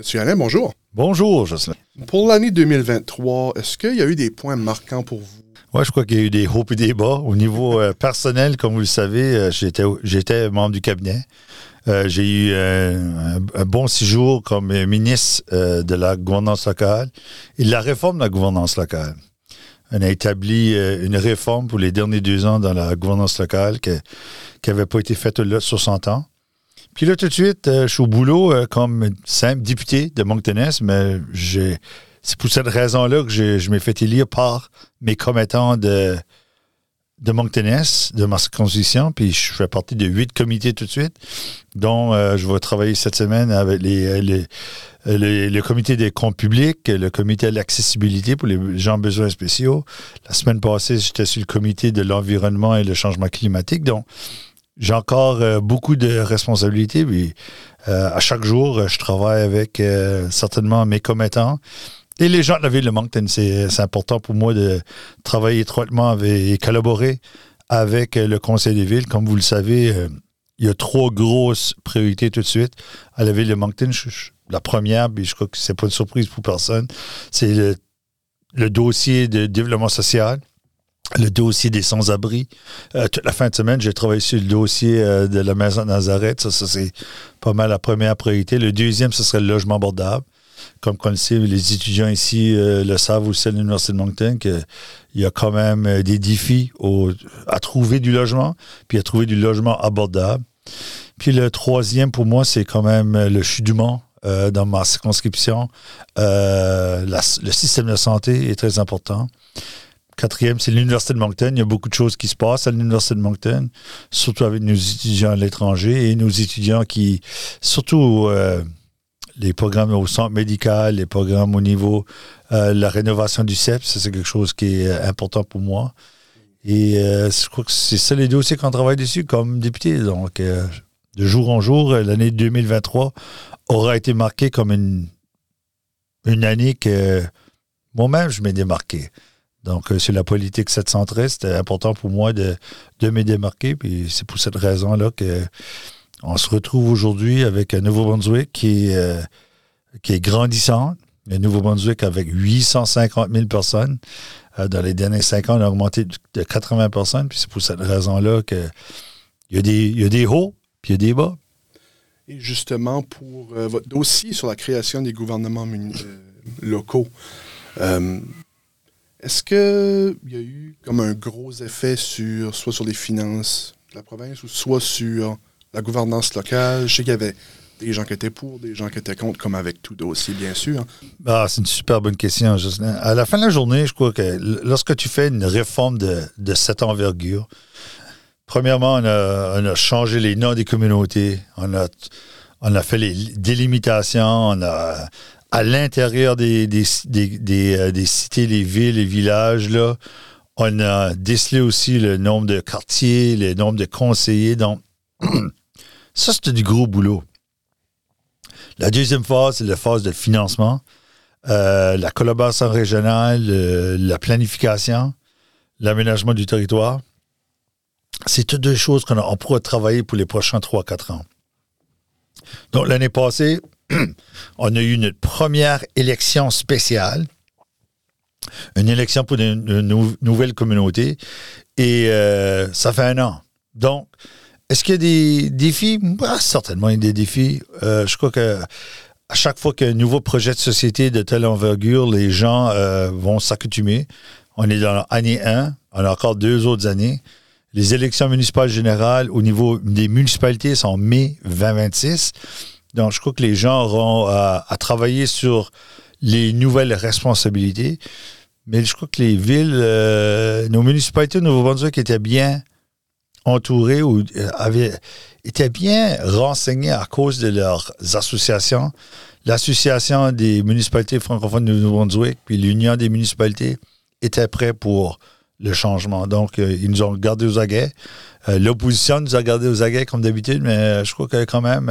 Monsieur Alain, bonjour. Bonjour, Jocelyn. Pour l'année 2023, est-ce qu'il y a eu des points marquants pour vous? Oui, je crois qu'il y a eu des hauts et des bas. Au niveau euh, personnel, comme vous le savez, euh, j'étais, j'étais membre du cabinet. Euh, j'ai eu un, un, bon séjour comme ministre de la gouvernance locale et de la réforme de la gouvernance locale. On a établi une réforme pour les derniers deux ans dans la gouvernance locale qui n'avait pas été faite là 60 ans. Puis là, tout de suite, je suis au boulot comme simple député de Monctoness, mais c'est pour cette raison-là que je, m'ai fait élire par mes commettants de, de de ma circonscription, puis je fais partie de huit comités tout de suite, dont euh, je vais travailler cette semaine avec le comité des comptes publics, le comité de l'accessibilité pour les gens besoins spéciaux. La semaine passée, j'étais sur le comité de l'environnement et le changement climatique, donc j'ai encore euh, beaucoup de responsabilités, puis euh, à chaque jour, je travaille avec certainement mes commettants et les gens de la ville de Moncton, c'est important pour moi de travailler étroitement et collaborer avec le conseil des villes. Comme vous le savez, euh, il y a trois grosses priorités tout de suite à la ville de Moncton. la première, puis je crois que c'est pas une surprise pour personne, c'est le, dossier de développement social le dossier des sans-abri. Euh, toute la fin de semaine, j'ai travaillé sur le dossier euh, de la maison de Nazareth. Ça, ça c'est pas mal la première priorité. Le deuxième, ce serait le logement abordable comme on le les étudiants ici euh, le savent aussi à l'Université de Moncton, qu'il y a quand même euh, des défis à trouver du logement, puis à trouver du logement abordable. Puis le troisième, pour moi, c'est quand même euh, le chudement dans ma circonscription. le système de santé est très important. Quatrième, c'est l'Université de Moncton. Il y a beaucoup de choses qui se passent à l'Université de Moncton, surtout avec nos étudiants à l'étranger et nos étudiants qui, surtout les programmes au centre médical, les programmes au niveau euh, la rénovation du CEP, c'est quelque chose qui est euh, important pour moi. Et euh, je crois que c'est ça les dossiers qu'on travaille dessus comme député. Donc, de jour en jour, l'année 2023 aura été marquée comme une, une année que moi-même, je m'ai démarqué. Donc, sur la politique 713, c'était important pour moi de, de me démarquer. Puis c'est pour cette raison-là que on se retrouve aujourd'hui avec un Nouveau-Brunswick qui, euh, est grandissant. Le Nouveau-Brunswick avec 850 000 personnes. Euh, dans les derniers cinq ans, on a augmenté de 80 personnes. Puis c'est pour cette raison-là qu'il y, a des, y a des hauts, puis il y a des bas. Et justement, pour euh, votre dossier sur la création des gouvernements locaux, est-ce qu'il y a eu comme un gros effet sur soit sur les finances de la province ou soit sur la gouvernance locale? Je sais qu'il y avait des gens qui étaient pour, des gens qui étaient contre, comme avec tout dossier, bien sûr. Ah, c'est une super bonne question, Jocelyn. À la fin de la journée, je crois que lorsque tu fais une réforme de, cette envergure, premièrement, on a, changé les noms des communautés, on a, on a fait les délimitations, on a à l'intérieur des, des, des, euh, des, cités, les villes, les villages, là, on a décelé aussi le nombre de quartiers, le nombre de conseillers. Donc, Ça, c'était du gros boulot. La deuxième phase, c'est la phase de financement, euh, la collaboration régionale, la planification, l'aménagement du territoire. C'est toutes deux choses qu'on pourra travailler pour les prochains 3-4 ans. Donc, l'année passée, on a eu une première élection spéciale, une élection pour une, nouvelle communauté, et euh, ça fait un an. Donc, est-ce qu'il y a des défis? Bah, certainement, il y a des défis. Euh, je crois que chaque fois qu'il y a un nouveau projet de société de telle envergure, les gens euh, vont s'accoutumer. On est dans l'année 1, on a encore deux autres années. Les élections municipales générales au niveau des municipalités sont en mai 2026. Donc, je crois que les gens auront à, travailler sur les nouvelles responsabilités. Mais je crois que les villes, euh, nos municipalités au Nouveau-Brunswick étaient bien entourés ou euh, avaient, étaient bien renseignés à cause de leurs associations. L'Association des municipalités francophones de Nouveau-Brunswick, puis l'Union des municipalités étaient prêts pour le changement. Donc, euh, ils nous ont gardés aux aguets. Euh, l'opposition nous a gardés aux aguets comme d'habitude, mais je crois que quand même,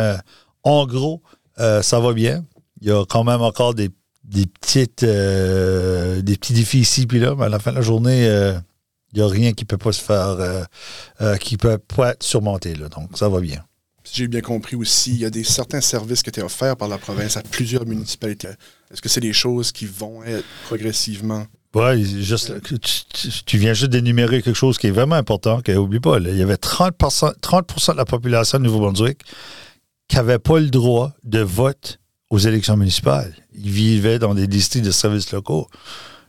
en gros, ça va bien. Il y a quand même encore des, des petites, des petits défis ici puis là, mais à la fin de la journée, il n'y a rien qui ne peut pas se faire, euh, euh, qui peut pas être surmonté. Là, donc, ça va bien. si j'ai bien compris aussi, il y a des certains services qui étaient offerts par la province à plusieurs municipalités. Est-ce que c'est des choses qui vont être progressivement? Oui, juste, tu, viens juste d'énumérer quelque chose qui est vraiment important, oublie pas. il y avait 30, 30 de la population de Nouveau-Brunswick qui n'avait pas le droit de vote aux élections municipales. Ils vivaient dans des districts de services locaux.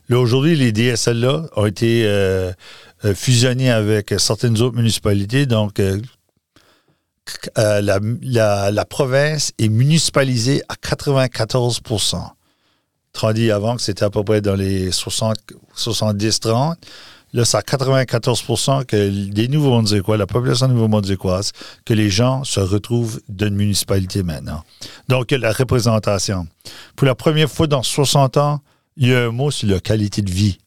Là, aujourd'hui, les DSL-là ont été euh, euh, fusionnés avec certaines autres municipalités. Donc, euh, la, province est municipalisée à 94% dit avant que c'était à peu près dans les 70-30. Là, c'est à 94% que des nouveaux quoi la population nouveau quoi que les gens se retrouvent d'une municipalité maintenant. Donc, la représentation. Pour la première fois dans 60 ans, il y a un mot sur la qualité de vie.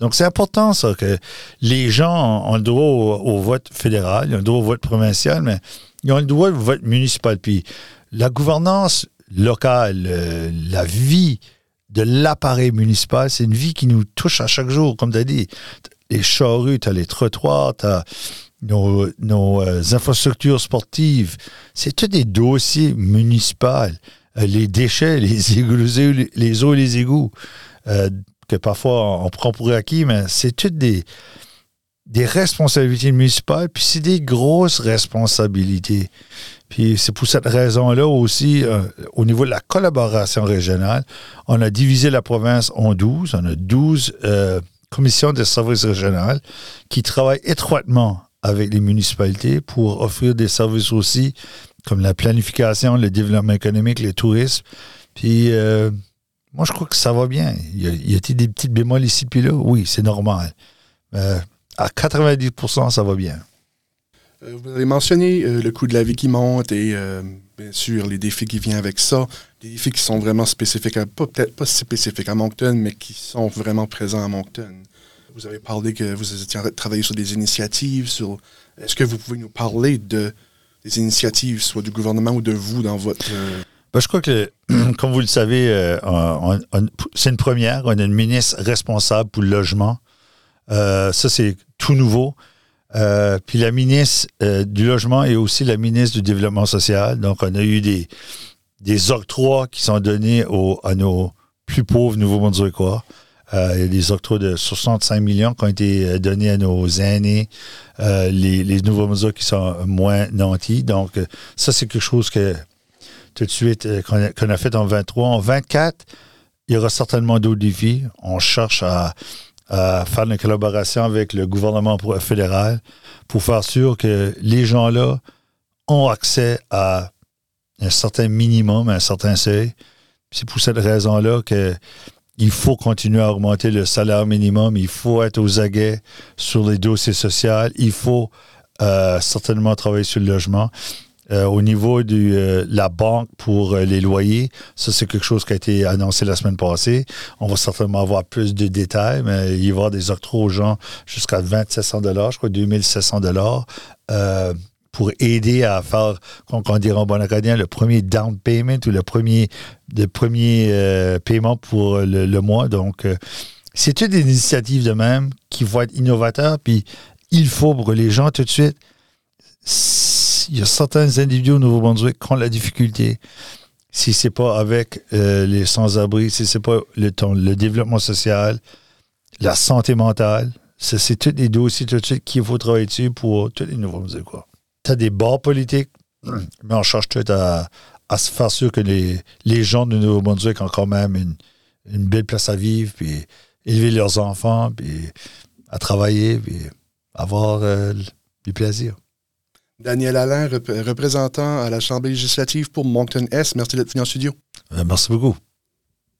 Donc, c'est important, ça, que les gens ont le droit au, vote fédéral, ils ont le droit au vote provincial, mais ils ont le droit au vote municipal. Puis, la gouvernance locale, euh, la vie de l'appareil municipal, c'est une vie qui nous touche à chaque jour, comme tu as dit. Les charrues, tu les trottoirs, tu nos, euh, infrastructures sportives. C'est tous des dossiers municipaux. Euh, les déchets, les, égouts, les eaux et les égouts, euh, que parfois on prend pour acquis, mais c'est toutes des, des responsabilités municipales, puis c'est des grosses responsabilités. Puis c'est pour cette raison-là aussi, au niveau de la collaboration régionale, on a divisé la province en 12. On a 12 euh, commissions de services régionaux qui travaillent étroitement avec les municipalités pour offrir des services aussi comme la planification, le développement économique, le tourisme. Puis euh, moi, je crois que ça va bien. Y a, il des petites bémols ici puis là? Oui, c'est normal. à 90% ça va bien. Euh, vous avez mentionné euh, le coût de la vie qui monte et euh, bien sûr les défis qui viennent avec ça. Des défis qui sont vraiment spécifiques, peut-être pas spécifiques à Moncton, mais qui sont vraiment présents à Moncton. Vous avez parlé que vous étiez en train de travailler sur des initiatives. Sur, est-ce que vous pouvez nous parler de des initiatives, soit du gouvernement ou de vous dans votre... Ben, je crois que, comme vous le savez, c'est une première. On a une ministre responsable pour le logement. ça, c'est tout nouveau. Euh, puis la ministre euh, du Logement et aussi la ministre du Développement social. Donc, on a eu des, des octrois qui sont donnés aux, à nos plus pauvres Nouveaux-Brunswickois. Euh, il y a des octrois de 65 millions qui ont été donnés à nos aînés, les, les Nouveaux-Brunswick qui sont moins nantis. Donc, ça, c'est quelque chose que tout de suite qu'on a, a, fait en 23. En 24, il y aura certainement d'autres défis. On cherche à à faire une collaboration avec le gouvernement fédéral pour faire sûr que les gens-là ont accès à un certain minimum, un certain seuil. C'est pour cette raison-là qu'il faut continuer à augmenter le salaire minimum, il faut être aux aguets sur les dossiers sociaux, il faut euh, certainement travailler sur le logement. Euh, au niveau de euh, la banque pour euh, les loyers, ça, c'est quelque chose qui a été annoncé la semaine passée. On va certainement avoir plus de détails, mais il va y avoir des octrois aux gens jusqu'à 2700 je crois 2700 dollars pour aider à faire, comme on dirait en bon acadien, le premier down payment ou le premier, le premier paiement pour le, le mois. Donc, c'est une initiative de même qui vont être innovateurs, puis il faut pour les gens tout de suite il y a certains individus au Nouveau-Brunswick qui ont la difficulté. Si c'est pas avec euh, les sans-abri, si c'est pas le, le développement social, la santé mentale, c'est tous des dossiers tout de suite qu'il faut travailler dessus pour tous les Nouveaux-Brunswickois. Tu as des bords politiques, mais on cherche tout à, à se faire sûr que les, les gens du Nouveau-Brunswick ont quand même une, une, belle place à vivre, puis élever leurs enfants, puis à travailler, puis avoir euh, du plaisir. Daniel Alain, représentant à la Chambre législative pour Moncton S. Merci d'être venu en studio. Euh, merci beaucoup.